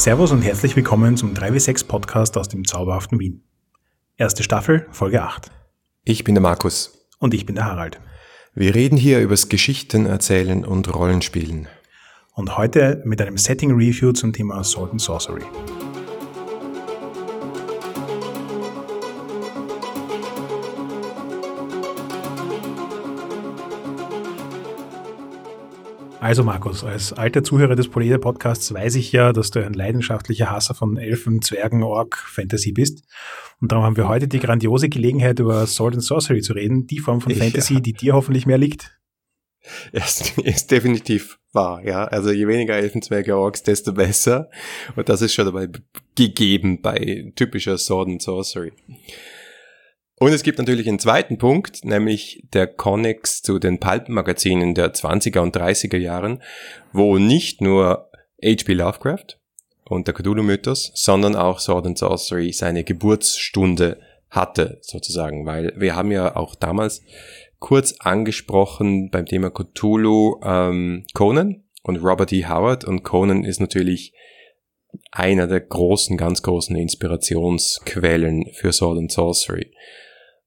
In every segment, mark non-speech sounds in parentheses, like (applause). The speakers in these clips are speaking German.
Servus und herzlich willkommen zum 3W6 Podcast aus dem zauberhaften Wien. Erste Staffel, Folge 8. Ich bin der Markus. Und ich bin der Harald. Wir reden hier übers Geschichten erzählen und Rollenspielen. Und heute mit einem Setting Review zum Thema Sword and Sorcery. Also Markus, als alter Zuhörer des Poleder Podcasts weiß ich ja, dass du ein leidenschaftlicher Hasser von Elfen, Zwergen, Ork, Fantasy bist. Und darum haben wir heute die grandiose Gelegenheit, über Sword and Sorcery zu reden, die Form von Fantasy, ja. die dir hoffentlich mehr liegt. Ist, ist definitiv wahr, ja. Also je weniger Elfen, Zwerge, Orks, desto besser. Und das ist schon dabei gegeben bei typischer Sword and Sorcery. Und es gibt natürlich einen zweiten Punkt, nämlich der Connex zu den Pulp-Magazinen der 20er und 30er Jahren, wo nicht nur H.P. Lovecraft und der Cthulhu-Mythos, sondern auch Sword and Sorcery seine Geburtsstunde hatte, sozusagen, weil wir haben ja auch damals kurz angesprochen beim Thema Cthulhu ähm, Conan und Robert E. Howard und Conan ist natürlich einer der großen, ganz großen Inspirationsquellen für Sword and Sorcery.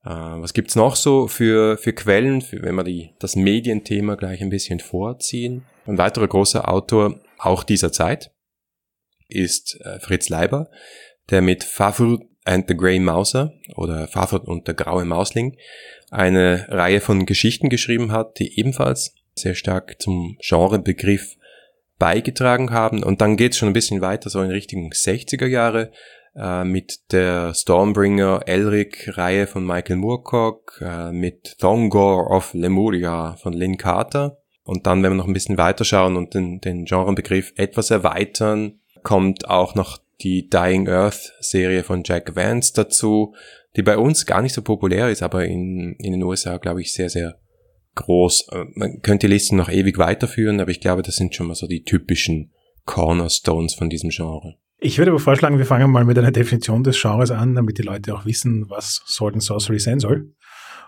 Äh, was gibt's noch so für, für Quellen, für, wenn wir die, das Medienthema gleich ein bisschen vorziehen? Ein weiterer großer Autor auch dieser Zeit ist äh, Fritz Leiber, der mit Fafur and the Grey Mouser oder Fafur und der graue Mausling eine Reihe von Geschichten geschrieben hat, die ebenfalls sehr stark zum Genrebegriff beigetragen haben. Und dann geht's schon ein bisschen weiter, so in Richtung 60er Jahre, äh, mit der Stormbringer Elric-Reihe von Michael Moorcock, äh, mit Thongor of Lemuria von Lynn Carter. Und dann, wenn wir noch ein bisschen weiterschauen und den, den Genrebegriff etwas erweitern, kommt auch noch die Dying Earth Serie von Jack Vance dazu, die bei uns gar nicht so populär ist, aber in, in den USA, glaube ich, sehr, sehr groß. Äh, man könnte die Liste noch ewig weiterführen, aber ich glaube, das sind schon mal so die typischen Cornerstones von diesem Genre. Ich würde aber vorschlagen, wir fangen mal mit einer Definition des Genres an, damit die Leute auch wissen, was Sword and Sorcery sein soll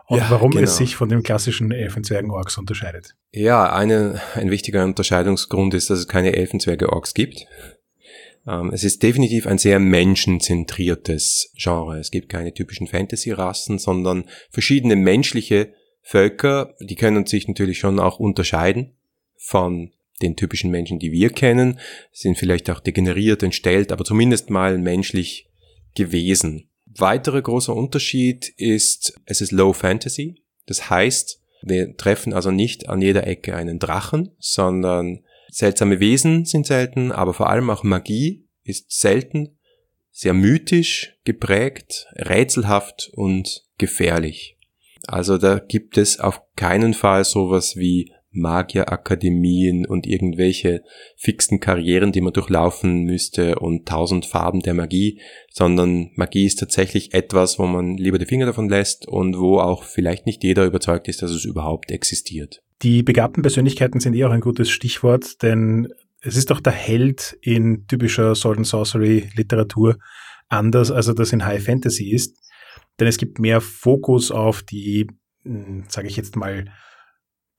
und ja, warum genau. es sich von dem klassischen Elfenzwergen-Orks unterscheidet. Ja, eine, ein wichtiger Unterscheidungsgrund ist, dass es keine Elfenzwerge-Orks gibt. Ähm, es ist definitiv ein sehr menschenzentriertes Genre. Es gibt keine typischen Fantasy-Rassen, sondern verschiedene menschliche Völker, die können sich natürlich schon auch unterscheiden von den typischen Menschen, die wir kennen, sind vielleicht auch degeneriert, entstellt, aber zumindest mal menschlich gewesen. Weiterer großer Unterschied ist, es ist Low Fantasy. Das heißt, wir treffen also nicht an jeder Ecke einen Drachen, sondern seltsame Wesen sind selten, aber vor allem auch Magie ist selten, sehr mythisch geprägt, rätselhaft und gefährlich. Also da gibt es auf keinen Fall sowas wie Magierakademien und irgendwelche fixen Karrieren, die man durchlaufen müsste und tausend Farben der Magie, sondern Magie ist tatsächlich etwas, wo man lieber die Finger davon lässt und wo auch vielleicht nicht jeder überzeugt ist, dass es überhaupt existiert. Die begabten Persönlichkeiten sind eh auch ein gutes Stichwort, denn es ist doch der Held in typischer Sword and Sorcery Literatur anders, als er das in High Fantasy ist. Denn es gibt mehr Fokus auf die, hm, sage ich jetzt mal,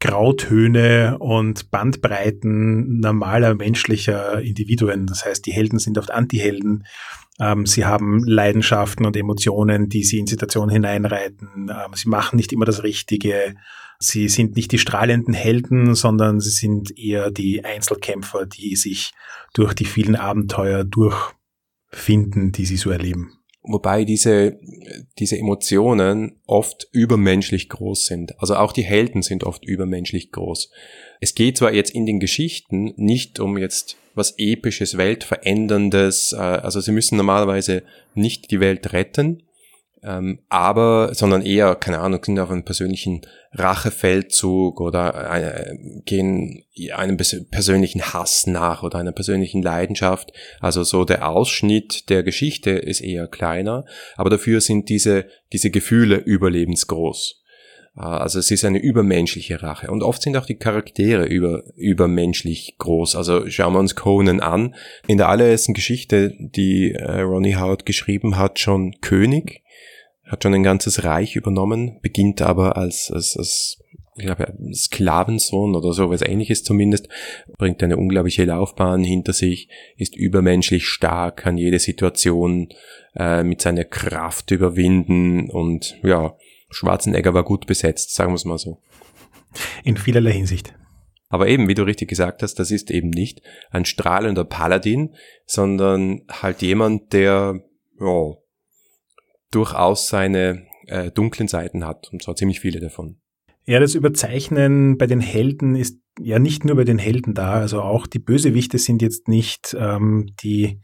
Grautöne und Bandbreiten normaler menschlicher Individuen. Das heißt, die Helden sind oft Antihelden. Ähm, sie haben Leidenschaften und Emotionen, die sie in Situationen hineinreiten. Ähm, sie machen nicht immer das Richtige. Sie sind nicht die strahlenden Helden, sondern sie sind eher die Einzelkämpfer, die sich durch die vielen Abenteuer durchfinden, die sie so erleben wobei diese, diese Emotionen oft übermenschlich groß sind. Also auch die Helden sind oft übermenschlich groß. Es geht zwar jetzt in den Geschichten nicht um jetzt was episches, weltveränderndes, äh, also sie müssen normalerweise nicht die Welt retten, ähm, aber, sondern eher, keine Ahnung, sind auf einen persönlichen Rachefeldzug oder äh, gehen einem persönlichen Hass nach oder einer persönlichen Leidenschaft. Also so der Ausschnitt der Geschichte ist eher kleiner, aber dafür sind diese, diese Gefühle überlebensgroß. Äh, also es ist eine übermenschliche Rache. Und oft sind auch die Charaktere über, übermenschlich groß. Also schauen wir uns Conan an. In der allerersten Geschichte, die äh, Ronnie Howard geschrieben hat, schon König hat schon ein ganzes Reich übernommen, beginnt aber als, als, als ich glaube, Sklavensohn oder so was ähnliches zumindest, bringt eine unglaubliche Laufbahn hinter sich, ist übermenschlich stark, kann jede Situation äh, mit seiner Kraft überwinden und ja, Schwarzenegger war gut besetzt, sagen wir es mal so. In vielerlei Hinsicht. Aber eben, wie du richtig gesagt hast, das ist eben nicht ein strahlender Paladin, sondern halt jemand, der ja, durchaus seine äh, dunklen Seiten hat und zwar ziemlich viele davon. Ja, das Überzeichnen bei den Helden ist ja nicht nur bei den Helden da, also auch die Bösewichte sind jetzt nicht ähm, die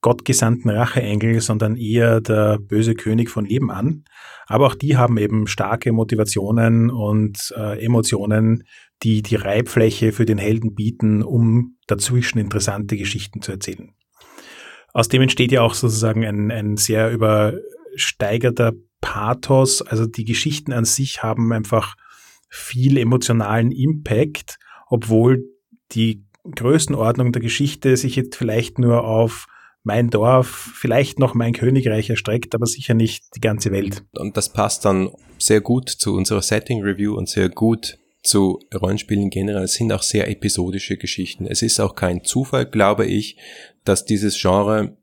gottgesandten Racheengel, sondern eher der böse König von nebenan. Aber auch die haben eben starke Motivationen und äh, Emotionen, die die Reibfläche für den Helden bieten, um dazwischen interessante Geschichten zu erzählen. Aus dem entsteht ja auch sozusagen ein, ein sehr übersteigerter Pathos. Also die Geschichten an sich haben einfach viel emotionalen Impact, obwohl die Größenordnung der Geschichte sich jetzt vielleicht nur auf mein Dorf, vielleicht noch mein Königreich erstreckt, aber sicher nicht die ganze Welt. Und das passt dann sehr gut zu unserer Setting Review und sehr gut zu Rollenspielen generell. Es sind auch sehr episodische Geschichten. Es ist auch kein Zufall, glaube ich, dass dieses Genre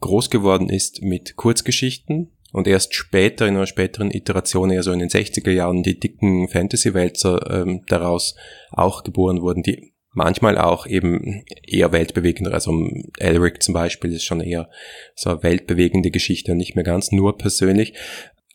groß geworden ist mit Kurzgeschichten, und erst später, in einer späteren Iteration, eher so in den 60er Jahren, die dicken Fantasy-Wälzer ähm, daraus auch geboren wurden, die manchmal auch eben eher weltbewegender, also Elric zum Beispiel ist schon eher so eine weltbewegende Geschichte und nicht mehr ganz nur persönlich.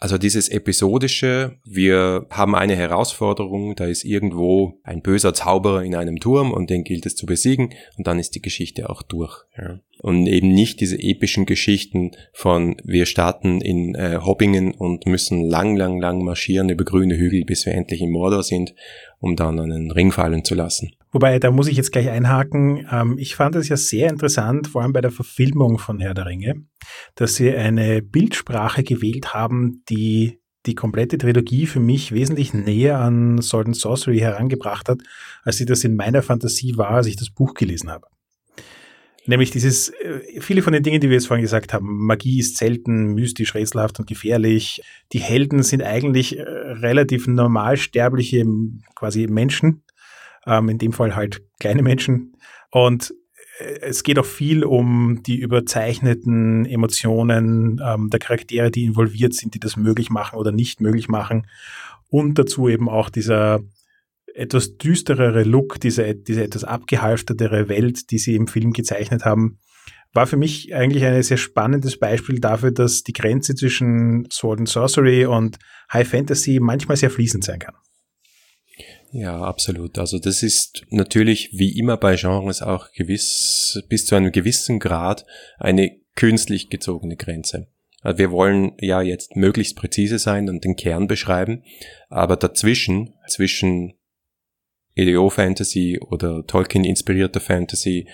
Also dieses episodische, wir haben eine Herausforderung, da ist irgendwo ein böser Zauberer in einem Turm und den gilt es zu besiegen und dann ist die Geschichte auch durch. Ja. Und eben nicht diese epischen Geschichten von wir starten in äh, Hobbingen und müssen lang, lang, lang marschieren über grüne Hügel, bis wir endlich in Mordor sind, um dann einen Ring fallen zu lassen. Wobei, da muss ich jetzt gleich einhaken. Ähm, ich fand es ja sehr interessant, vor allem bei der Verfilmung von Herr der Ringe, dass sie eine Bildsprache gewählt haben, die die komplette Trilogie für mich wesentlich näher an Sword and Sorcery herangebracht hat, als sie das in meiner Fantasie war, als ich das Buch gelesen habe. Nämlich dieses, äh, viele von den Dingen, die wir jetzt vorhin gesagt haben, Magie ist selten, mystisch, rätselhaft und gefährlich. Die Helden sind eigentlich äh, relativ normalsterbliche quasi Menschen, ähm, in dem Fall halt kleine Menschen. Und äh, es geht auch viel um die überzeichneten Emotionen ähm, der Charaktere, die involviert sind, die das möglich machen oder nicht möglich machen. Und dazu eben auch dieser etwas düsterere Look, diese, diese etwas abgehalftertere Welt, die sie im Film gezeichnet haben, war für mich eigentlich ein sehr spannendes Beispiel dafür, dass die Grenze zwischen Sword and Sorcery und High Fantasy manchmal sehr fließend sein kann. Ja, absolut. Also das ist natürlich wie immer bei Genres auch gewiss, bis zu einem gewissen Grad eine künstlich gezogene Grenze. Also wir wollen ja jetzt möglichst präzise sein und den Kern beschreiben, aber dazwischen, zwischen EDO-Fantasy oder Tolkien-inspirierter Fantasy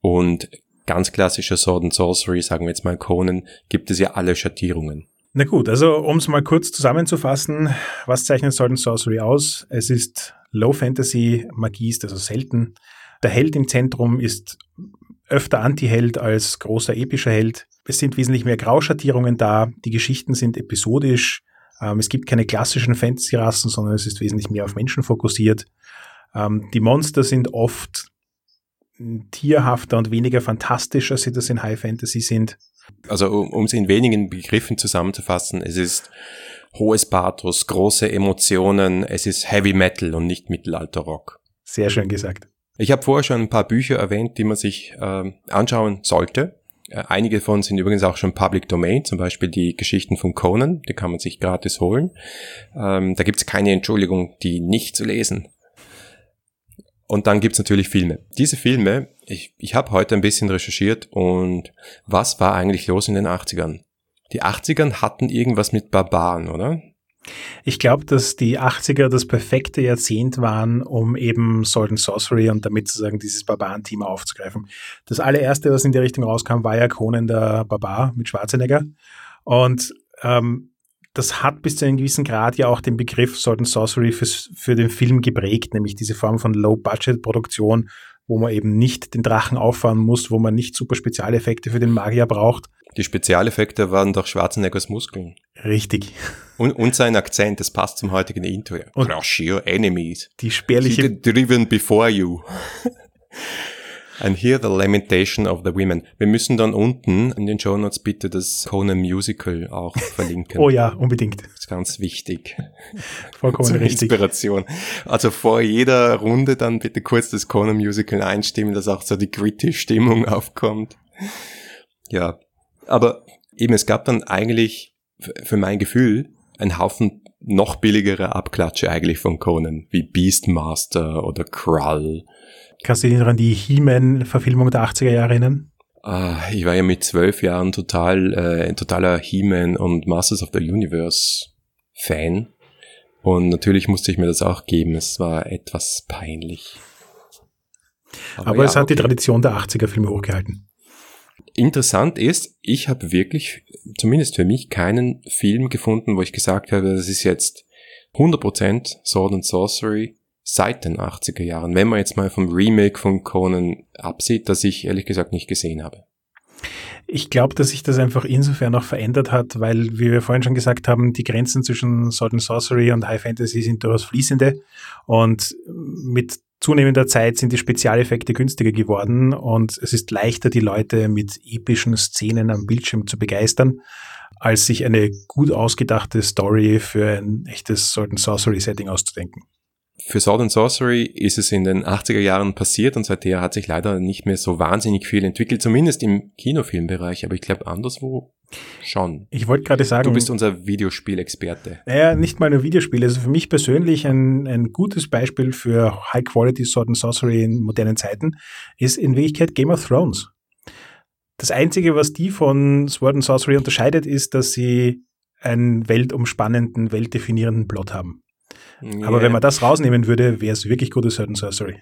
und ganz klassischer Sword and Sorcery, sagen wir jetzt mal Conan, gibt es ja alle Schattierungen. Na gut, also um es mal kurz zusammenzufassen, was zeichnet Sword and Sorcery aus? Es ist Low Fantasy, Magie ist also selten. Der Held im Zentrum ist öfter Anti-Held als großer epischer Held. Es sind wesentlich mehr Grauschattierungen da. Die Geschichten sind episodisch. Ähm, es gibt keine klassischen Fantasy-Rassen, sondern es ist wesentlich mehr auf Menschen fokussiert. Ähm, die Monster sind oft tierhafter und weniger fantastisch, als sie das in High Fantasy sind. Also um es in wenigen Begriffen zusammenzufassen, es ist hohes Pathos, große Emotionen, es ist Heavy Metal und nicht Mittelalter-Rock. Sehr schön gesagt. Ich habe vorher schon ein paar Bücher erwähnt, die man sich äh, anschauen sollte. Äh, einige von sind übrigens auch schon Public Domain, zum Beispiel die Geschichten von Conan, die kann man sich gratis holen. Ähm, da gibt es keine Entschuldigung, die nicht zu lesen. Und dann gibt's natürlich Filme. Diese Filme, ich, ich habe heute ein bisschen recherchiert und was war eigentlich los in den 80ern? Die 80ern hatten irgendwas mit Barbaren, oder? Ich glaube, dass die 80er das perfekte Jahrzehnt waren, um eben Sword and Sorcery und damit sozusagen dieses Barbaren-Thema aufzugreifen. Das allererste, was in der Richtung rauskam, war ja Conan der Barbar mit Schwarzenegger. Und ähm, das hat bis zu einem gewissen Grad ja auch den Begriff Sword and Sorcery für, für den Film geprägt, nämlich diese Form von Low-Budget-Produktion, wo man eben nicht den Drachen auffahren muss, wo man nicht super Spezialeffekte für den Magier braucht. Die Spezialeffekte waren doch Schwarzeneggers Muskeln. Richtig. Und, und sein Akzent, das passt zum heutigen Intro. Und Crush your enemies. Die spärliche driven before you. And hear the lamentation of the women. Wir müssen dann unten in den Show Notes bitte das Conan Musical auch verlinken. (laughs) Oh ja, unbedingt. Das ist ganz wichtig. Vollkommen Zur richtig. Inspiration. Also vor jeder Runde dann bitte kurz das Conan Musical einstimmen, dass auch so die gritty Stimmung aufkommt. Ja. Aber eben, es gab dann eigentlich für mein Gefühl einen Haufen noch billigere Abklatsche eigentlich von Conan, wie Beastmaster oder Krull. Kannst du dich noch an die He-Man-Verfilmung der 80er Jahre erinnern? Ah, ich war ja mit zwölf Jahren total, äh, ein totaler He-Man und Masters of the Universe Fan. Und natürlich musste ich mir das auch geben. Es war etwas peinlich. Aber, ja, es hat die okay. Tradition der 80er-Filme hochgehalten. Interessant ist, ich habe wirklich, zumindest für mich, keinen Film gefunden, wo ich gesagt habe, das ist jetzt 100% Sword and Sorcery seit den 80er Jahren. Wenn man jetzt mal vom Remake von Conan absieht, das ich ehrlich gesagt nicht gesehen habe. Ich glaube, dass sich das einfach insofern auch verändert hat, weil, wie wir vorhin schon gesagt haben, die Grenzen zwischen Sword and Sorcery und High Fantasy sind durchaus fließende und mit zunehmender Zeit sind die Spezialeffekte günstiger geworden und es ist leichter, die Leute mit epischen Szenen am Bildschirm zu begeistern, als sich eine gut ausgedachte Story für ein echtes Sword and Sorcery Setting auszudenken. Für Sword and Sorcery ist es in den 80er Jahren passiert und seither hat sich leider nicht mehr so wahnsinnig viel entwickelt, zumindest im Kinofilmbereich, aber ich glaube anderswo schon. Ich wollte gerade sagen, Du bist unser Videospielexperte. Naja, nicht mal nur Videospiele. Also für mich persönlich ein, ein gutes Beispiel für High-Quality Sword and Sorcery in modernen Zeiten ist in Wirklichkeit Game of Thrones. Das Einzige, was die von Sword and Sorcery unterscheidet, ist, dass sie einen weltumspannenden, weltdefinierenden Plot haben. Aber Ja. wenn man das rausnehmen würde, wäre es wirklich gutes Sword and Sorcery.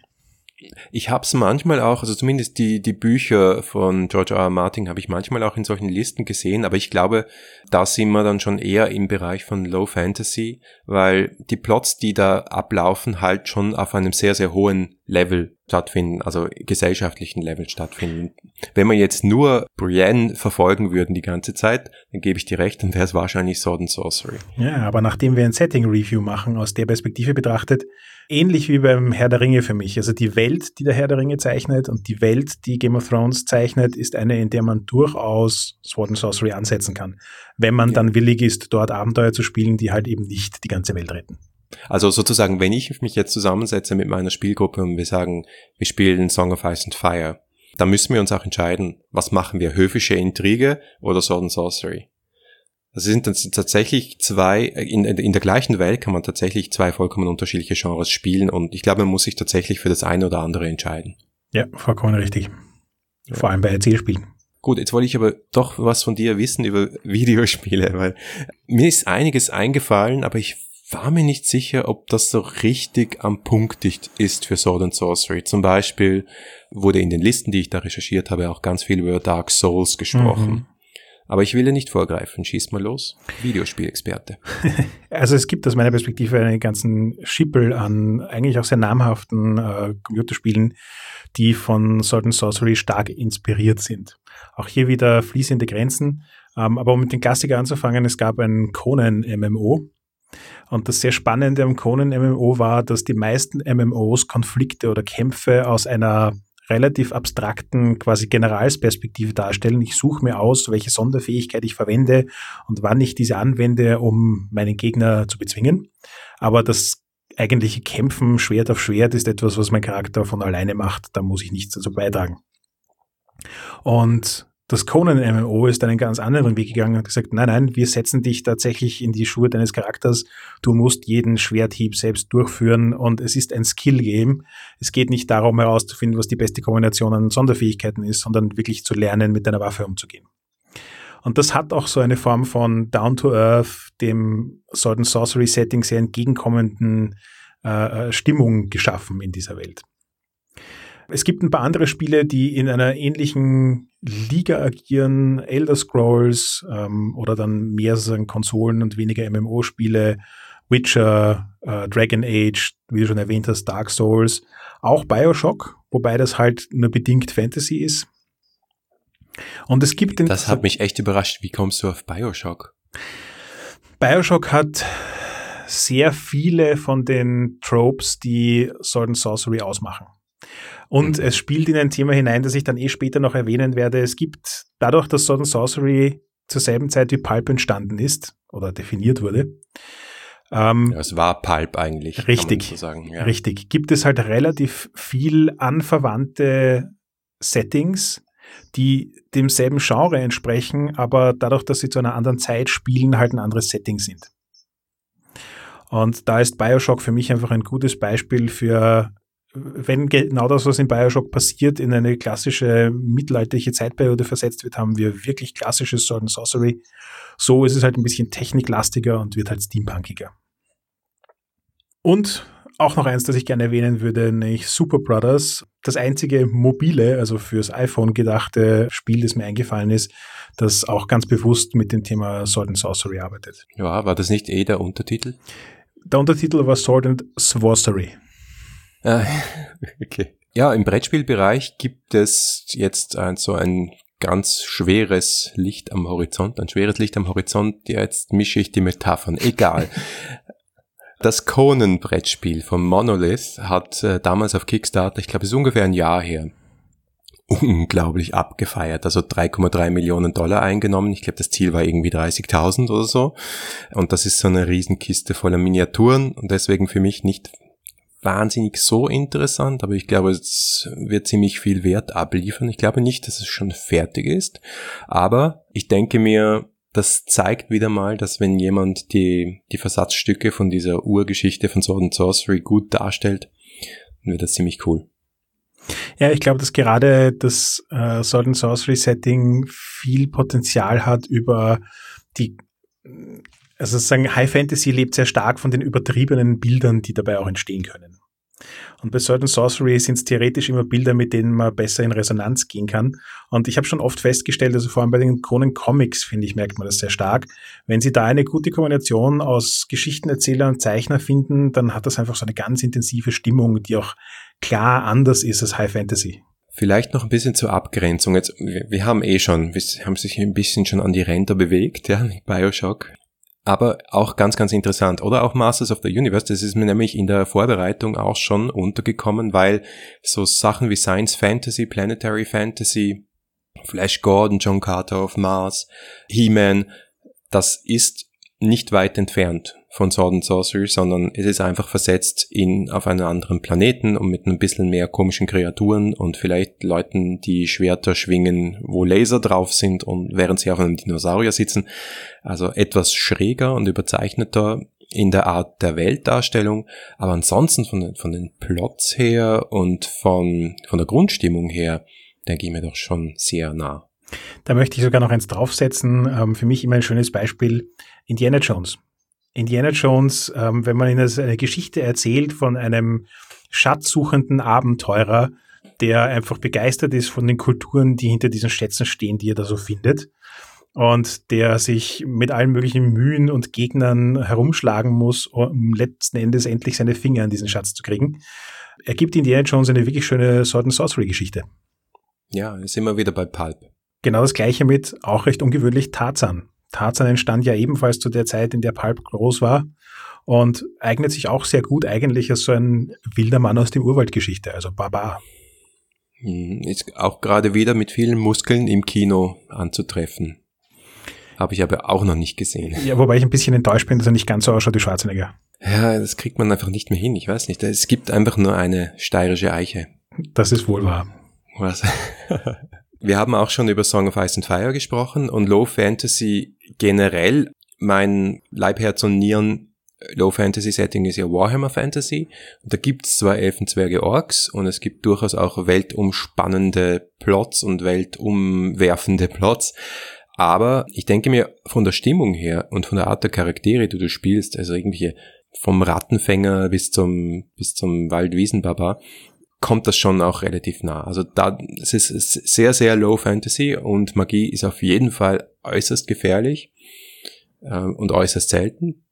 Ich hab's manchmal auch, also zumindest die, die Bücher von George R. R. Martin habe ich manchmal auch in solchen Listen gesehen, aber ich glaube, da sind wir dann schon eher im Bereich von Low Fantasy, weil die Plots, die da ablaufen, halt schon auf einem sehr, sehr hohen Level stattfinden, also gesellschaftlichen Level stattfinden. Wenn wir jetzt nur Brienne verfolgen würden die ganze Zeit, dann gebe ich dir recht, dann wäre es wahrscheinlich Sword and Sorcery. Ja, aber nachdem wir ein Setting-Review machen, aus der Perspektive betrachtet, ähnlich wie beim Herr der Ringe für mich. Also die Welt, die der Herr der Ringe zeichnet und die Welt, die Game of Thrones zeichnet, ist eine, in der man durchaus Sword and Sorcery ansetzen kann. Wenn man Ja. dann willig ist, dort Abenteuer zu spielen, die halt eben nicht die ganze Welt retten. Also sozusagen, wenn ich mich jetzt zusammensetze mit meiner Spielgruppe und wir sagen, wir spielen Song of Ice and Fire, dann müssen wir uns auch entscheiden, was machen wir, höfische Intrige oder Sword and Sorcery. Das sind dann tatsächlich zwei, in, in der gleichen Welt kann man tatsächlich zwei vollkommen unterschiedliche Genres spielen und ich glaube, man muss sich tatsächlich für das eine oder andere entscheiden. Ja, vollkommen richtig. Vor allem bei Erzählspielen. Gut, jetzt wollte ich aber doch was von dir wissen über (laughs) Videospiele, weil mir ist einiges eingefallen, aber ich war mir nicht sicher, ob das so richtig am Punkt ist für Sword and Sorcery. Zum Beispiel wurde in den Listen, die ich da recherchiert habe, auch ganz viel über Dark Souls gesprochen. Mhm. Aber ich will ja nicht vorgreifen. Schieß mal los. Videospielexperte. (laughs) Also es gibt aus meiner Perspektive einen ganzen Schippel an eigentlich auch sehr namhaften äh, Computerspielen, die von Sword and Sorcery stark inspiriert sind. Auch hier wieder fließende Grenzen. Ähm, aber um mit den Klassiker anzufangen, es gab ein Conan-MMO. Und das sehr Spannende am Conan-MMO war, dass die meisten MMOs Konflikte oder Kämpfe aus einer relativ abstrakten quasi Generalsperspektive darstellen. Ich suche mir aus, welche Sonderfähigkeit ich verwende und wann ich diese anwende, um meinen Gegner zu bezwingen. Aber das eigentliche Kämpfen Schwert auf Schwert ist etwas, was mein Charakter von alleine macht. Da muss ich nichts dazu beitragen. Und das Conan MMO ist einen ganz anderen Weg gegangen und hat gesagt, nein, nein, wir setzen dich tatsächlich in die Schuhe deines Charakters. Du musst jeden Schwerthieb selbst durchführen und es ist ein Skill-Game. Es geht nicht darum herauszufinden, was die beste Kombination an Sonderfähigkeiten ist, sondern wirklich zu lernen, mit deiner Waffe umzugehen. Und das hat auch so eine Form von Down to Earth, dem Sword and Sorcery Setting sehr entgegenkommenden äh, Stimmung geschaffen in dieser Welt. Es gibt ein paar andere Spiele, die in einer ähnlichen Liga agieren, Elder Scrolls ähm, oder dann mehr sagen Konsolen und weniger MMO-Spiele, Witcher, äh, Dragon Age, wie du schon erwähnt hast, Dark Souls, auch Bioshock, wobei das halt nur bedingt Fantasy ist. Und es gibt den. Das hat mich echt überrascht. Wie kommst du auf Bioshock? Bioshock hat sehr viele von den Tropes, die Sword and Sorcery ausmachen. Und mhm. es spielt in ein Thema hinein, das ich dann eh später noch erwähnen werde. Es gibt dadurch, dass Sword and Sorcery zur selben Zeit wie Pulp entstanden ist oder definiert wurde. Ähm, ja, es war Pulp eigentlich. Richtig, so sagen, ja. richtig. Gibt es halt relativ viel anverwandte Settings, die demselben Genre entsprechen, aber dadurch, dass sie zu einer anderen Zeit spielen, halt ein anderes Setting sind. Und da ist Bioshock für mich einfach ein gutes Beispiel für wenn genau das, was in Bioshock passiert, in eine klassische mittelalterliche Zeitperiode versetzt wird, haben wir wirklich klassisches Sword and Sorcery. So ist es halt ein bisschen techniklastiger und wird halt steampunkiger. Und auch noch eins, das ich gerne erwähnen würde, nämlich Super Brothers. Das einzige mobile, also fürs iPhone gedachte Spiel, das mir eingefallen ist, das auch ganz bewusst mit dem Thema Sword and Sorcery arbeitet. Ja, war das nicht eh der Untertitel? Der Untertitel war Sword and Sorcery. Ah, (laughs) okay. Ja, im Brettspielbereich gibt es jetzt ein, so ein ganz schweres Licht am Horizont, ein schweres Licht am Horizont. Ja, jetzt mische ich die Metaphern. Egal. (laughs) Das Conan-Brettspiel von Monolith hat äh, damals auf Kickstarter, ich glaube, es ist ungefähr ein Jahr her, unglaublich abgefeiert. Also 3,3 Millionen Dollar eingenommen. Ich glaube, das Ziel war irgendwie 30.000 oder so. Und das ist so eine Riesenkiste voller Miniaturen und deswegen für mich nicht wahnsinnig so interessant, aber ich glaube, es wird ziemlich viel Wert abliefern. Ich glaube nicht, dass es schon fertig ist, aber ich denke mir, das zeigt wieder mal, dass wenn jemand die, die Versatzstücke von dieser Urgeschichte von Sword and Sorcery gut darstellt, dann wird das ziemlich cool. Ja, ich glaube, dass gerade das äh, Sword and Sorcery Setting viel Potenzial hat über die also sozusagen High Fantasy lebt sehr stark von den übertriebenen Bildern, die dabei auch entstehen können. Und bei and Sorcery sind es theoretisch immer Bilder, mit denen man besser in Resonanz gehen kann. Und ich habe schon oft festgestellt, also vor allem bei den Kronen Comics, finde ich, merkt man das sehr stark. Wenn Sie da eine gute Kombination aus Geschichtenerzähler und Zeichner finden, dann hat das einfach so eine ganz intensive Stimmung, die auch klar anders ist als High Fantasy. Vielleicht noch ein bisschen zur Abgrenzung. Jetzt, wir, wir haben eh schon, wir haben sich ein bisschen schon an die Ränder bewegt, ja, mit Bioshock. Aber auch ganz, ganz interessant. Oder auch Masters of the Universe, das ist mir nämlich in der Vorbereitung auch schon untergekommen, weil so Sachen wie Science Fantasy, Planetary Fantasy, Flash Gordon, John Carter of Mars, He-Man, das ist nicht weit entfernt von Sword and Sorcery, sondern es ist einfach versetzt in, auf einen anderen Planeten und mit ein bisschen mehr komischen Kreaturen und vielleicht Leuten, die Schwerter schwingen, wo Laser drauf sind und während sie auf einem Dinosaurier sitzen. Also etwas schräger und überzeichneter in der Art der Weltdarstellung, aber ansonsten von den, von den Plots her und von, von der Grundstimmung her, denke ich mir doch schon sehr nah. Da möchte ich sogar noch eins draufsetzen. Ähm, für mich immer ein schönes Beispiel. Indiana Jones. Indiana Jones, ähm, wenn man ihnen eine Geschichte erzählt von einem schatzsuchenden Abenteurer, der einfach begeistert ist von den Kulturen, die hinter diesen Schätzen stehen, die er da so findet. Und der sich mit allen möglichen Mühen und Gegnern herumschlagen muss, um letzten Endes endlich seine Finger an diesen Schatz zu kriegen. Er gibt Indiana Jones eine wirklich schöne Sword and Sorcery Geschichte. Ja, ist immer wieder bei Pulp. Genau das gleiche mit, auch recht ungewöhnlich, Tarzan. Tarzan entstand ja ebenfalls zu der Zeit, in der Pulp groß war und eignet sich auch sehr gut eigentlich als so ein wilder Mann aus der Urwaldgeschichte, also Barbar. Hm, ist auch gerade wieder mit vielen Muskeln im Kino anzutreffen. Habe ich aber auch noch nicht gesehen. Ja, wobei ich ein bisschen enttäuscht bin, dass er nicht ganz so ausschaut wie Schwarzenegger. Ja, das kriegt man einfach nicht mehr hin. Ich weiß nicht. Es gibt einfach nur eine steirische Eiche. Das ist wohl wahr. Was? (laughs) Wir haben auch schon über Song of Ice and Fire gesprochen und Low Fantasy generell. Mein Leibherz und Nieren Low Fantasy Setting ist ja Warhammer Fantasy. Und da gibt es zwar Elfenzwerge Orks und es gibt durchaus auch weltumspannende Plots und weltumwerfende Plots. Aber ich denke mir, von der Stimmung her und von der Art der Charaktere, die du spielst, also irgendwelche vom Rattenfänger bis zum, bis zum Waldwiesenbaba, kommt das schon auch relativ nah. Also da, es ist sehr, sehr low Fantasy und Magie ist auf jeden Fall äußerst gefährlich äh, und äußerst selten.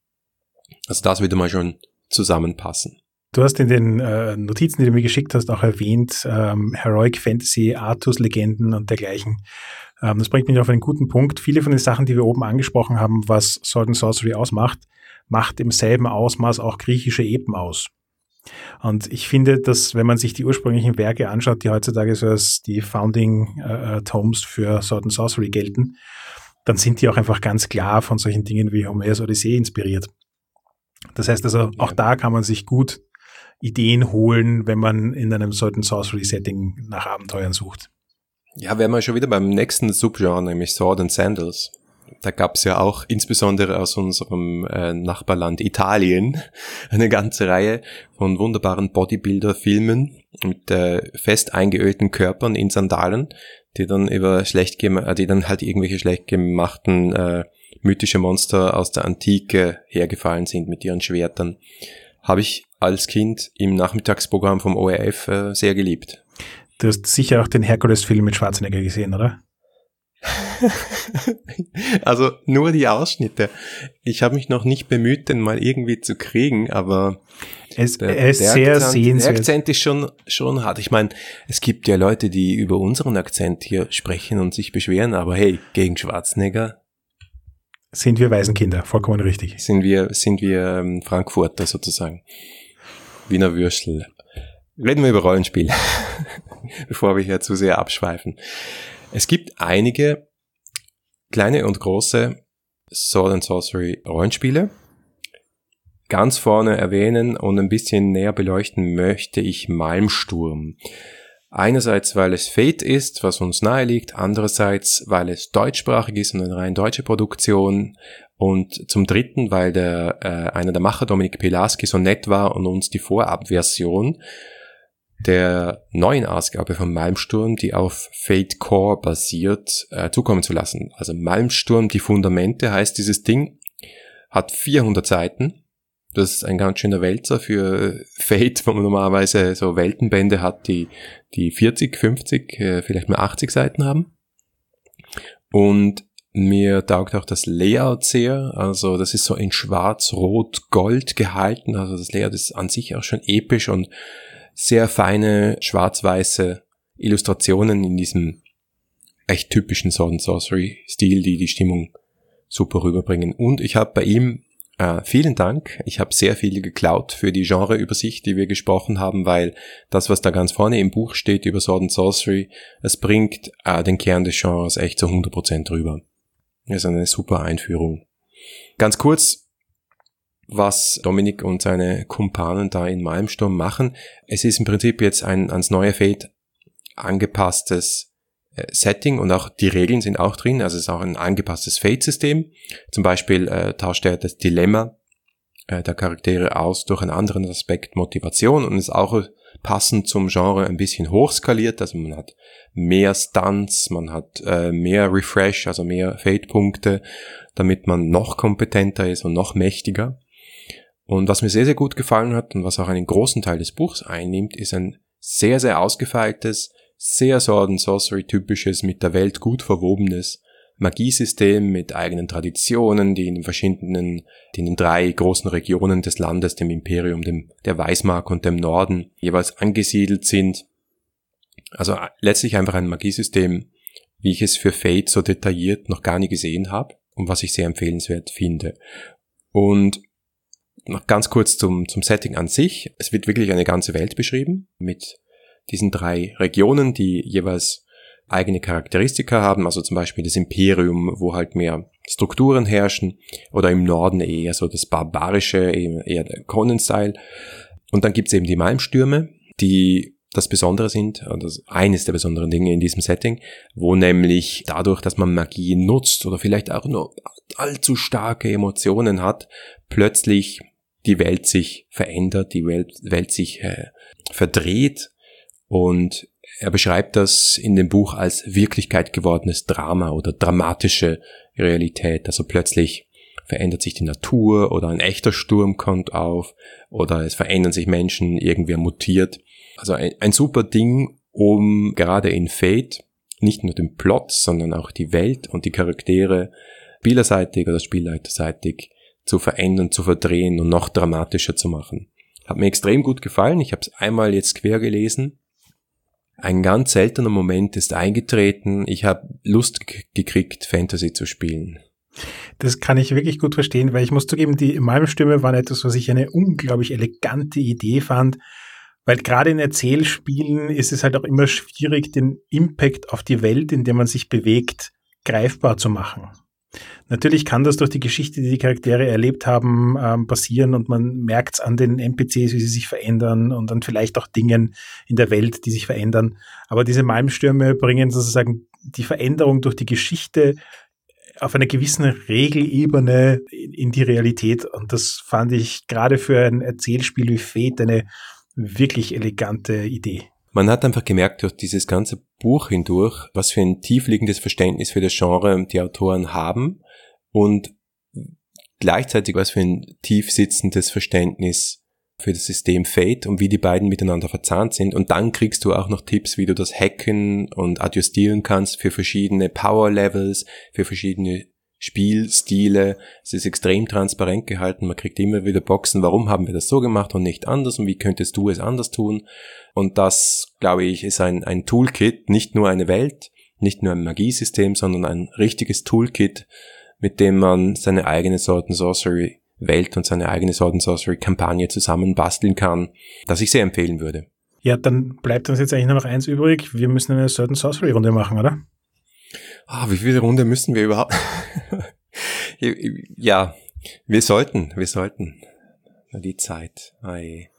Also das würde mal schon zusammenpassen. Du hast in den äh, Notizen, die du mir geschickt hast, auch erwähnt, ähm, Heroic Fantasy, Artus-Legenden und dergleichen. Ähm, das bringt mich auf einen guten Punkt. Viele von den Sachen, die wir oben angesprochen haben, was Sword and Sorcery ausmacht, macht im selben Ausmaß auch griechische Epen aus. Und ich finde, dass wenn man sich die ursprünglichen Werke anschaut, die heutzutage so als die Founding äh, äh Tomes für Sword and Sorcery gelten, dann sind die auch einfach ganz klar von solchen Dingen wie Homers Odyssee inspiriert. Das heißt also, auch da kann man sich gut Ideen holen, wenn man in einem solchen Sorcery-Setting nach Abenteuern sucht. Ja, wären wir schon wieder beim nächsten Subgenre, nämlich Sword and Sandals. Da gab es ja auch insbesondere aus unserem äh, Nachbarland Italien (laughs) eine ganze Reihe von wunderbaren Bodybuilder-Filmen mit äh, fest eingeölten Körpern in Sandalen, die dann über schlecht äh, die dann halt irgendwelche schlecht gemachten äh, mythische Monster aus der Antike hergefallen sind mit ihren Schwertern. Habe ich als Kind im Nachmittagsprogramm vom ORF äh, sehr geliebt. Du hast sicher auch den Herkules-Film mit Schwarzenegger gesehen, oder? (laughs) also nur die Ausschnitte. Ich habe mich noch nicht bemüht, den mal irgendwie zu kriegen, aber es, der, er ist der sehr Akzent, sehenswert. Der Akzent ist schon, schon hart. Ich meine, es gibt ja Leute, die über unseren Akzent hier sprechen und sich beschweren, aber hey, gegen Schwarzenegger sind wir Waisenkinder, vollkommen richtig. Sind wir, sind wir ähm, Frankfurter sozusagen. Wiener Würstel. Reden wir über Rollenspiel, (laughs) bevor wir hier zu sehr abschweifen. Es gibt einige kleine und große Sword and Sorcery Rollenspiele. Ganz vorne erwähnen und ein bisschen näher beleuchten möchte ich Malmsturm. Einerseits, weil es Fate ist, was uns nahe liegt, andererseits, weil es deutschsprachig ist und eine rein deutsche Produktion und zum dritten, weil der äh, einer der Macher, Dominik Pilarski, so nett war und uns die Vorabversion der neuen Ausgabe von Malmsturm, die auf Fate Core basiert, äh, zukommen zu lassen. Also Malmsturm, die Fundamente heißt dieses Ding, hat 400 Seiten das ist ein ganz schöner Wälzer für Fate, wo man normalerweise so Weltenbände hat, die, die 40, 50, äh, vielleicht mal 80 Seiten haben. Und mir taugt auch das Layout sehr. Also das ist so in schwarz, rot, gold gehalten. Also das Layout ist an sich auch schon episch und sehr feine schwarz-weiße Illustrationen in diesem echt typischen Sword Sorcery Stil, die die Stimmung super rüberbringen. Und ich habe bei ihm äh, vielen Dank. Ich habe sehr viel geklaut für die Genreübersicht, die wir gesprochen haben, weil das, was da ganz vorne im Buch steht über Sword and Sorcery, es bringt äh, den Kern des Genres echt zu 100% rüber. Das ist eine super Einführung. Ganz kurz, was Dominik und seine Kumpanen da in Malmsturm machen. Es ist im Prinzip jetzt ein ans neue Fate angepasstes äh, Setting und auch die Regeln sind auch drin. Also es ist auch ein angepasstes Fate-System. Zum Beispiel äh, tauscht er das Dilemma äh, der Charaktere aus durch einen anderen Aspekt Motivation und ist auch passend zum Genre ein bisschen hochskaliert. Also man hat mehr Stunts, man hat äh, mehr Refresh, also mehr Fate-Punkte, damit man noch kompetenter ist und noch mächtiger. Und was mir sehr, sehr gut gefallen hat und was auch einen großen Teil des Buchs einnimmt, ist ein sehr, sehr ausgefeiltes, sehr Sword and Sorcery typisches, mit der Welt gut verwobenes Magiesystem mit eigenen Traditionen, die in den verschiedenen, die in den drei großen Regionen des Landes, dem Imperium, dem, der Weißmark und dem Norden jeweils angesiedelt sind. Also äh, letztlich einfach ein Magiesystem, wie ich es für Fate so detailliert noch gar nie gesehen habe und was ich sehr empfehlenswert finde. Und noch ganz kurz zum, zum Setting an sich. Es wird wirklich eine ganze Welt beschrieben mit diesen drei Regionen, die jeweils eigene Charakteristika haben, also zum Beispiel das Imperium, wo halt mehr Strukturen herrschen, oder im Norden eher so das Barbarische, eher der Conan-Style. Und dann gibt's eben die Malmstürme, die das Besondere sind, oder eines der besonderen Dinge in diesem Setting, wo nämlich dadurch, dass man Magie nutzt oder vielleicht auch nur allzu starke Emotionen hat, plötzlich die Welt sich verändert, die Welt, Welt sich äh, verdreht und er beschreibt das in dem Buch als Wirklichkeit gewordenes Drama oder dramatische Realität. Also plötzlich verändert sich die Natur oder ein echter Sturm kommt auf oder es verändern sich Menschen, irgendwer mutiert. Also ein, ein super Ding, um gerade in Fate nicht nur den Plot, sondern auch die Welt und die Charaktere spielerseitig oder spielleiterseitig zu verändern, zu verdrehen und noch dramatischer zu machen. Hat mir extrem gut gefallen. Ich habe es einmal jetzt quer gelesen. Ein ganz seltener Moment ist eingetreten. Ich habe Lust gekriegt, Fantasy zu spielen. Das kann ich wirklich gut verstehen, weil ich muss zugeben, die Malmstimme waren etwas, was ich eine unglaublich elegante Idee fand. Weil gerade in Erzählspielen ist es halt auch immer schwierig, den Impact auf die Welt, in der man sich bewegt, greifbar zu machen. Natürlich kann das durch die Geschichte, die die Charaktere erlebt haben, ähm, passieren und man merkt es an den NPCs, wie sie sich verändern und dann vielleicht auch Dingen in der Welt, die sich verändern. Aber diese Malmstürme bringen sozusagen die Veränderung durch die Geschichte auf einer gewissen Regelebene in die Realität. Und das fand ich gerade für ein Erzählspiel wie Fate eine wirklich elegante Idee. Man hat einfach gemerkt durch dieses ganze Buch hindurch, was für ein tiefliegendes Verständnis für das Genre die Autoren haben und gleichzeitig was für ein tief sitzendes Verständnis für das System Fate und wie die beiden miteinander verzahnt sind. Und dann kriegst du auch noch Tipps, wie du das hacken und adjustieren kannst für verschiedene Power Levels, für verschiedene Spielstile. Es ist extrem transparent gehalten. Man kriegt immer wieder Boxen, warum haben wir das so gemacht und nicht anders und wie könntest du es anders tun? Und das, glaube ich, ist ein, ein Toolkit, nicht nur eine Welt, nicht nur ein Magiesystem, sondern ein richtiges Toolkit, mit dem man seine eigene Sword and Sorcery Welt und seine eigene Sword and Sorcery Kampagne zusammenbasteln kann, das ich sehr empfehlen würde. Ja, dann bleibt uns jetzt eigentlich nur noch eins übrig. Wir müssen eine Sword and Sorcery Runde machen, oder? Ah, wie viele Runde müssen wir überhaupt? (laughs) ja, wir sollten, wir sollten. Die Zeit. Ei.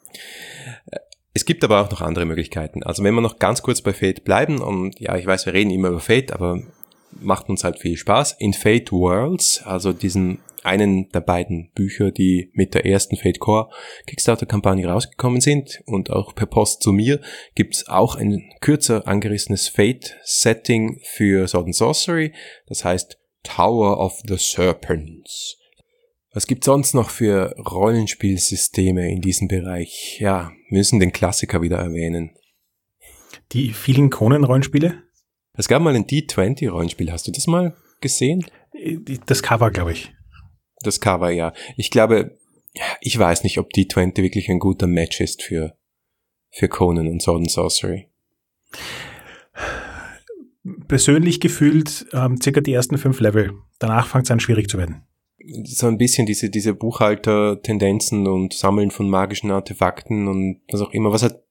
Es gibt aber auch noch andere Möglichkeiten. Also wenn wir noch ganz kurz bei Fate bleiben, und ja, ich weiß, wir reden immer über Fate, aber macht uns halt viel Spaß. In Fate Worlds, also diesen einen der beiden Bücher, die mit der ersten Fate Core Kickstarter-Kampagne rausgekommen sind und auch per Post zu mir, gibt's auch ein kürzer angerissenes Fate-Setting für Sword and Sorcery, das heißt Tower of the Serpents. Was gibt's sonst noch für Rollenspielsysteme in diesem Bereich? Ja, wir müssen den Klassiker wieder erwähnen. Die vielen Kronen-Rollenspiele? Es gab mal ein D20-Rollenspiel. Hast du das mal gesehen? Das Cover, glaube ich. Das Cover, ja. Ich glaube, ich weiß nicht, ob D20 wirklich ein guter Match ist für, für Conan und Sword and Sorcery. Persönlich gefühlt ähm, circa die ersten fünf Level. Danach fängt es an schwierig zu werden. So ein bisschen diese, diese Buchhalter-Tendenzen und Sammeln von magischen Artefakten und was auch immer, was hat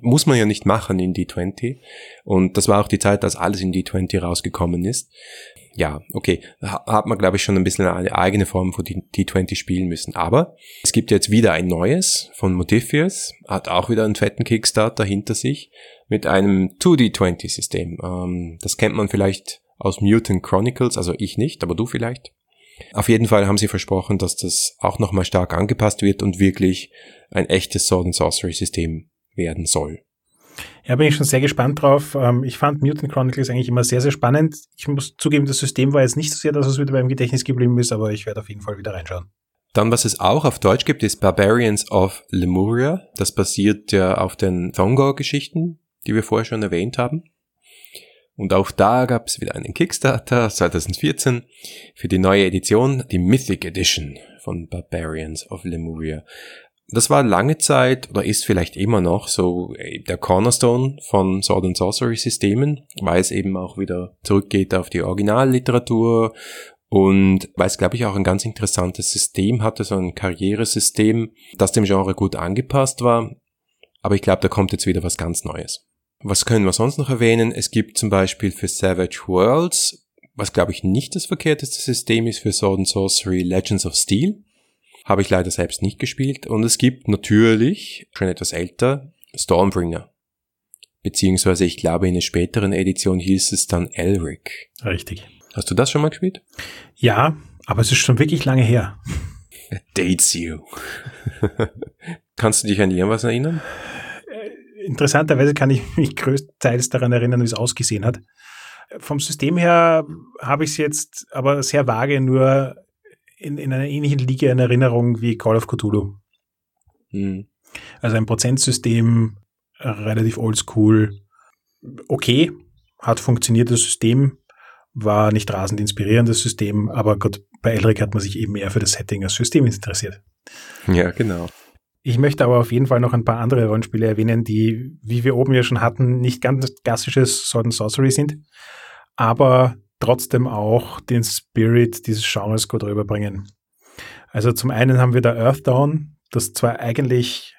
muss man ja nicht machen in D20. Und das war auch die Zeit, als alles in D20 rausgekommen ist. Ja, okay, hat man, glaube ich, schon ein bisschen eine eigene Form von D20 spielen müssen. Aber es gibt jetzt wieder ein neues von Modifius, hat auch wieder einen fetten Kickstarter hinter sich mit einem 2D20-System. Ähm, das kennt man vielleicht aus Mutant Chronicles, also ich nicht, aber du vielleicht. Auf jeden Fall haben sie versprochen, dass das auch nochmal stark angepasst wird und wirklich ein echtes Sword and Sorcery System werden soll. Ja, bin ich schon sehr gespannt drauf. Ähm, ich fand Mutant Chronicles eigentlich immer sehr, sehr spannend. Ich muss zugeben, das System war jetzt nicht so sehr, dass es wieder beim Gedächtnis geblieben ist, aber ich werde auf jeden Fall wieder reinschauen. Dann, was es auch auf Deutsch gibt, ist Barbarians of Lemuria. Das basiert ja auf den Thongor-Geschichten, die wir vorher schon erwähnt haben. Und auch da gab es wieder einen Kickstarter (laughs) 2014 für die neue Edition, die Mythic Edition von Barbarians of Lemuria das war lange Zeit oder ist vielleicht immer noch so äh, der Cornerstone von Sword and Sorcery Systemen, weil es eben auch wieder zurückgeht auf die Originalliteratur und weil es, glaube ich, auch ein ganz interessantes System hatte, so ein Karrieresystem, das dem Genre gut angepasst war. Aber ich glaube, da kommt jetzt wieder was ganz Neues. Was können wir sonst noch erwähnen? Es gibt zum Beispiel für Savage Worlds, was glaube ich nicht das verkehrteste System ist für Sword and Sorcery Legends of Steel. Habe ich leider selbst nicht gespielt. Und es gibt natürlich, schon etwas älter, Stormbringer. Beziehungsweise ich glaube in der späteren Edition hieß es dann Elric. Richtig. Hast du das schon mal gespielt? Ja, aber es ist schon wirklich lange her. Dates you. (laughs) Kannst du dich an irgendwas erinnern? Äh, interessanterweise kann ich mich größtenteils daran erinnern, wie es ausgesehen hat. Vom System her habe ich es jetzt aber sehr vage nur in, in einer ähnlichen Liga in Erinnerung wie Call of Cthulhu. Mhm. Also ein Prozentsystem, äh, relativ oldschool, okay, hat funktioniert das System, war nicht rasend inspirierendes System, aber Gott, bei Elric hat man sich eben eher für das Setting als System interessiert. Ja, genau. Ich möchte aber auf jeden Fall noch ein paar andere Rollenspiele erwähnen, die, wie wir oben ja schon hatten, nicht ganz klassisches Sword and Sorcery sind, aber trotzdem auch den Spirit dieses Genres gut rüberbringen. Also zum einen haben wir da Earthdown, das zwar eigentlich,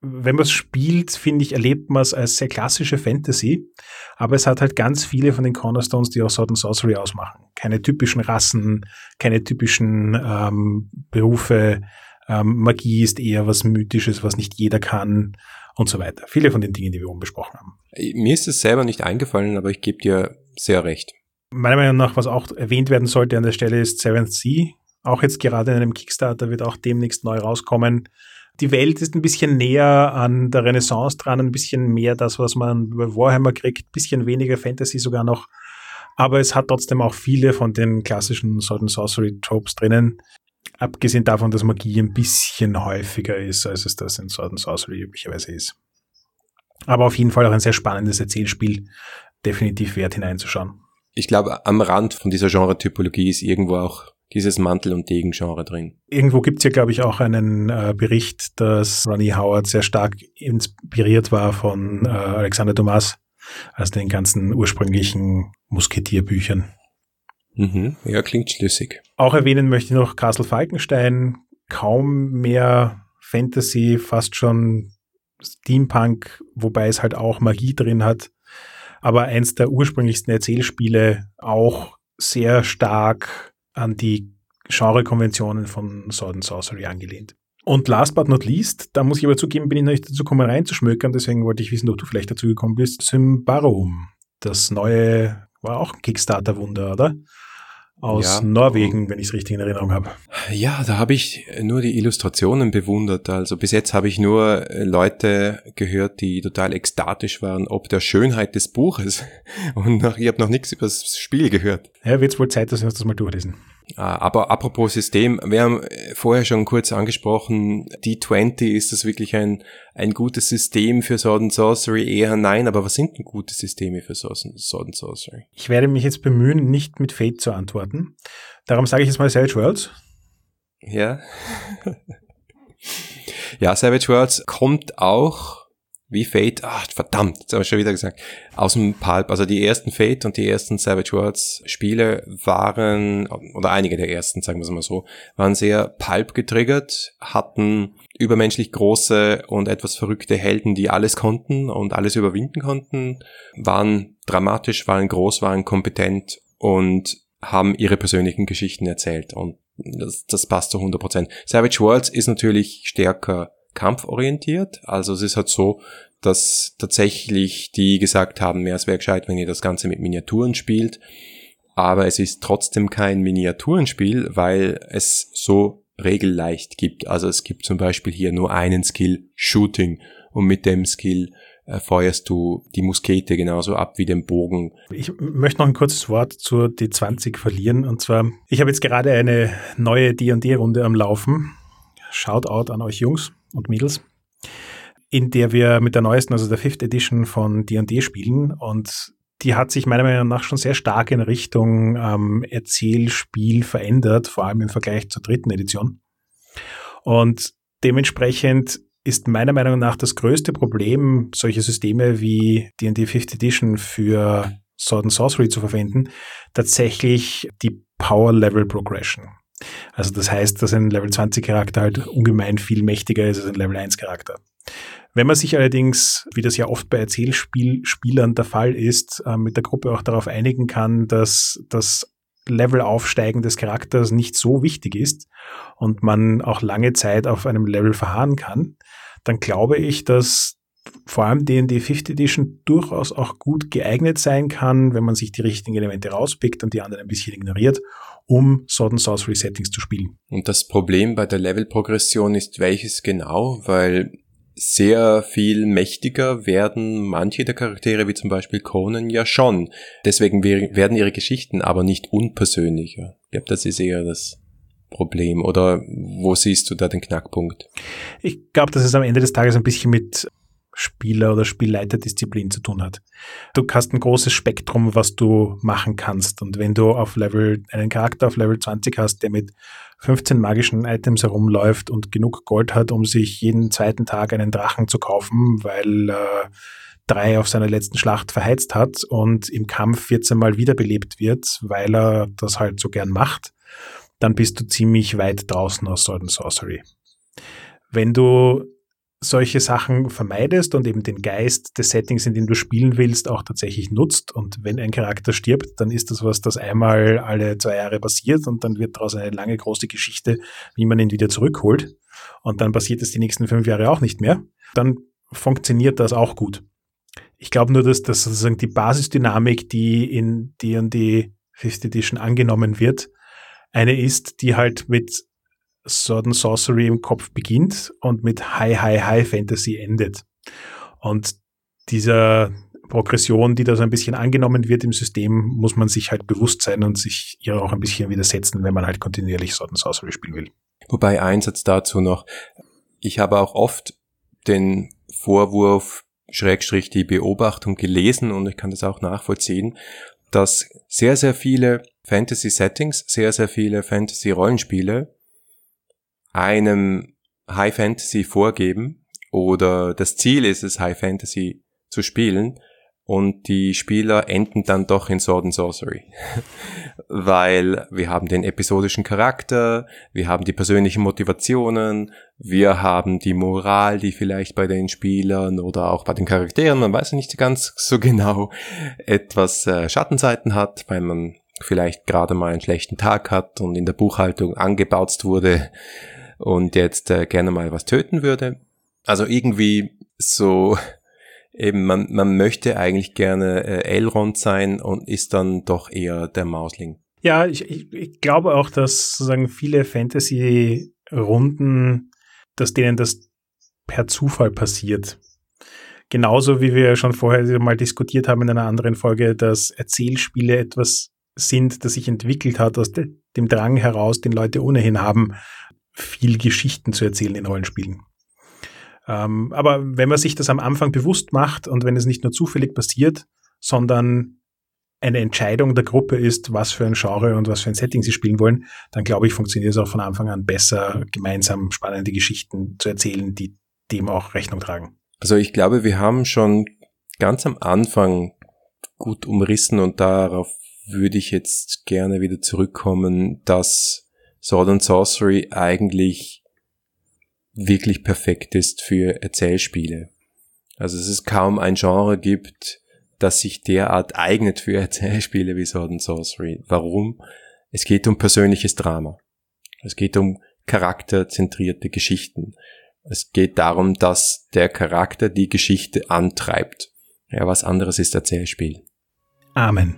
wenn man es spielt, finde ich, erlebt man es als sehr klassische Fantasy, aber es hat halt ganz viele von den Cornerstones, die auch Sword and Sorcery ausmachen. Keine typischen Rassen, keine typischen ähm, Berufe, ähm, Magie ist eher was Mythisches, was nicht jeder kann und so weiter. Viele von den Dingen, die wir oben besprochen haben. Mir ist es selber nicht eingefallen, aber ich gebe dir sehr recht. Meiner Meinung nach, was auch erwähnt werden sollte an der Stelle, ist Seventh Sea. Auch jetzt gerade in einem Kickstarter wird auch demnächst neu rauskommen. Die Welt ist ein bisschen näher an der Renaissance dran, ein bisschen mehr das, was man bei Warhammer kriegt, ein bisschen weniger Fantasy sogar noch. Aber es hat trotzdem auch viele von den klassischen Sword and Sorcery Tropes drinnen. Abgesehen davon, dass Magie ein bisschen häufiger ist, als es das in Sword and Sorcery üblicherweise ist. Aber auf jeden Fall auch ein sehr spannendes Erzählspiel. Definitiv wert hineinzuschauen. Ich glaube, am Rand von dieser Genre-Typologie ist irgendwo auch dieses Mantel- und Degen-Genre drin. Irgendwo gibt's ja, glaube ich, auch einen äh, Bericht, dass Ronnie Howard sehr stark inspiriert war von äh, Alexander Dumas, aus den ganzen ursprünglichen Musketierbüchern. Mhm. Ja, klingt schlüssig. Auch erwähnen möchte ich noch Castle Falkenstein. Kaum mehr Fantasy, fast schon Steampunk, wobei es halt auch Magie drin hat. Aber eins der ursprünglichsten Erzählspiele auch sehr stark an die Genrekonventionen von Sword and Sorcery angelehnt. Und last but not least, da muss ich aber zugeben, bin ich noch nicht dazu gekommen reinzuschmökern, deswegen wollte ich wissen, ob du vielleicht dazu gekommen bist, Symbaroum. Das neue, war auch ein Kickstarter-Wunder, oder? Aus ja. Norwegen, wenn ich es richtig in Erinnerung habe. Ja, da habe ich nur die Illustrationen bewundert. Also bis jetzt habe ich nur äh, Leute gehört, die total ekstatisch waren, ob der Schönheit des Buches. (laughs) Und noch, ich habe noch nichts über das Spiel gehört. Ja, wird wohl Zeit, dass wir uns das mal durchlesen. Ah, aber apropos System, wir haben vorher schon kurz angesprochen, D20, ist das wirklich ein, ein gutes System für Sword and Sorcery? Eher nein, aber was sind denn gute Systeme für Sword and Sorcery? Ich werde mich jetzt bemühen, nicht mit Fate zu antworten. Darum sage ich jetzt mal Savage Worlds. Ja. (laughs) ja, Savage Worlds kommt auch wie Fate, ach verdammt, jetzt habe ich schon wieder gesagt, aus dem Pulp. Also die ersten Fate und die ersten Savage Worlds Spiele waren, oder einige der ersten, sagen wir es mal so, waren sehr Pulp getriggert, hatten übermenschlich große und etwas verrückte Helden, die alles konnten und alles überwinden konnten, waren dramatisch, waren groß, waren kompetent und haben ihre persönlichen Geschichten erzählt und das, das passt zu 100%. Savage Worlds ist natürlich stärker kampforientiert. Also es ist halt so, dass tatsächlich die gesagt haben, ja, es wäre gescheit, wenn ihr das Ganze mit Miniaturen spielt. Aber es ist trotzdem kein Miniaturenspiel, weil es so regelleicht gibt. Also es gibt zum Beispiel hier nur einen Skill Shooting und mit dem Skill äh, feuerst du die Muskete genauso ab wie den Bogen. Ich möchte noch ein kurzes Wort zur D20 verlieren. Und zwar, ich habe jetzt gerade eine neue D&D-Runde am Laufen. Shoutout an euch Jungs und Mädels, in der wir mit der neuesten, also der Fifth Edition von D&D spielen und die hat sich meiner Meinung nach schon sehr stark in Richtung ähm, Erzählspiel verändert, vor allem im Vergleich zur dritten Edition. Und dementsprechend ist meiner Meinung nach das größte Problem, solche Systeme wie D&D Fifth Edition für Sword and Sorcery zu verwenden, tatsächlich die Power Level Progression. Also das heißt, dass ein Level 20 Charakter halt ungemein viel mächtiger ist als ein Level 1 Charakter. Wenn man sich allerdings, wie das ja oft bei Erzählspielern der Fall ist, äh, mit der Gruppe auch darauf einigen kann, dass das Levelaufsteigen des Charakters nicht so wichtig ist und man auch lange Zeit auf einem Level verharren kann, dann glaube ich, dass vor allem D&D 5th Edition durchaus auch gut geeignet sein kann, wenn man sich die richtigen Elemente rauspickt und die anderen ein bisschen ignoriert, um Sword and Sorcery Settings zu spielen. Und das Problem bei der Levelprogression ist welches genau? Weil sehr viel mächtiger werden manche der Charaktere, wie zum Beispiel Conan, ja schon. Deswegen werden ihre Geschichten aber nicht unpersönlicher. Ich glaube, das ist eher das Problem. Oder wo siehst du da den Knackpunkt? Ich glaube, dass es am Ende des Tages ein bisschen mit Spieler- oder Spielleiterdisziplin zu tun hat. Du hast ein großes Spektrum, was du machen kannst. Und wenn du auf Level, einen Charakter auf Level 20 hast, der mit 15 magischen Items herumläuft und genug Gold hat, um sich jeden zweiten Tag einen Drachen zu kaufen, weil äh, drei auf seiner letzten Schlacht verheizt hat und im Kampf 14 Mal wiederbelebt wird, weil er das halt so gern macht, dann bist du ziemlich weit draußen aus Sword and Sorcery. Wenn du solche Sachen vermeidest und eben den Geist des Settings, in dem du spielen willst, auch tatsächlich nutzt. Und wenn ein Charakter stirbt, dann ist das was, das einmal alle zwei Jahre passiert und dann wird daraus eine lange große Geschichte, wie man ihn wieder zurückholt. Und dann passiert es die nächsten fünf Jahre auch nicht mehr. Dann funktioniert das auch gut. Ich glaube nur, dass das sozusagen die Basisdynamik, die in D&D Fifth Edition angenommen wird, eine ist, die halt mit Sword and Sorcery im Kopf beginnt und mit High, High, High Fantasy endet. Und dieser Progression, die da so ein bisschen angenommen wird im System, muss man sich halt bewusst sein und sich ihr auch ein bisschen widersetzen, wenn man halt kontinuierlich Sword and Sorcery spielen will. Wobei Einsatz dazu noch, ich habe auch oft den Vorwurf, Schrägstrich die Beobachtung gelesen und ich kann das auch nachvollziehen, dass sehr, sehr viele Fantasy-Settings, sehr, sehr viele Fantasy-Rollenspiele einem High Fantasy vorgeben oder das Ziel ist es, High Fantasy zu spielen und die Spieler enden dann doch in Sword and Sorcery. (laughs) Weil wir haben den episodischen Charakter, wir haben die persönlichen Motivationen, wir haben die Moral, die vielleicht bei den Spielern oder auch bei den Charakteren, man weiß nicht ganz so genau, (laughs) etwas äh, Schattenseiten hat, weil man vielleicht gerade mal einen schlechten Tag hat und in der Buchhaltung angebaut wurde und jetzt äh, gerne mal was töten würde. Also irgendwie so (laughs) eben, man, man möchte eigentlich gerne äh, Elrond sein und ist dann doch eher der Mausling. Ja, ich, ich, ich glaube auch, dass sozusagen viele Fantasy-Runden, dass denen das per Zufall passiert. Genauso wie wir schon vorher mal diskutiert haben in einer anderen Folge, dass Erzählspiele etwas sind, das sich entwickelt hat aus de dem Drang heraus, den Leute ohnehin haben, viel Geschichten zu erzählen in Rollenspielen. Ähm, aber wenn man sich das am Anfang bewusst macht und wenn es nicht nur zufällig passiert, sondern eine Entscheidung der Gruppe ist, was für ein Genre und was für ein Setting sie spielen wollen, dann glaube ich, funktioniert es auch von Anfang an besser, gemeinsam spannende Geschichten zu erzählen, die dem auch Rechnung tragen. Also ich glaube, wir haben schon ganz am Anfang gut umrissen und darauf würde ich jetzt gerne wieder zurückkommen, dass Sword and Sorcery eigentlich wirklich perfekt ist für Erzählspiele. Also es kaum ein Genre gibt, das sich derart eignet für (laughs) Erzählspiele wie Sword and Sorcery. Warum? Es geht um persönliches Drama. Es geht um charakterzentrierte Geschichten. Es geht darum, dass der Charakter die Geschichte antreibt. Ja, was anderes ist Erzählspiel. Amen.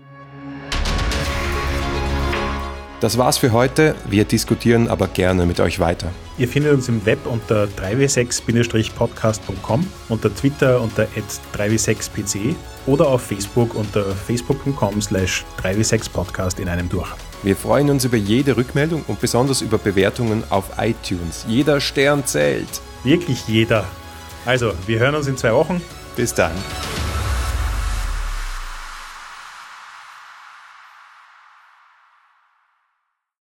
Das war's für heute. Wir diskutieren aber gerne mit euch weiter. Ihr findet uns im Web unter 3w6-podcast.com, unter Twitter unter 3w6pc oder auf Facebook unter facebook.com slash 3w6podcast in einem durch. Wir freuen uns über jede Rückmeldung und besonders über Bewertungen auf iTunes. Jeder Stern zählt. Wirklich jeder. Also, wir hören uns in zwei Wochen. Bis dann.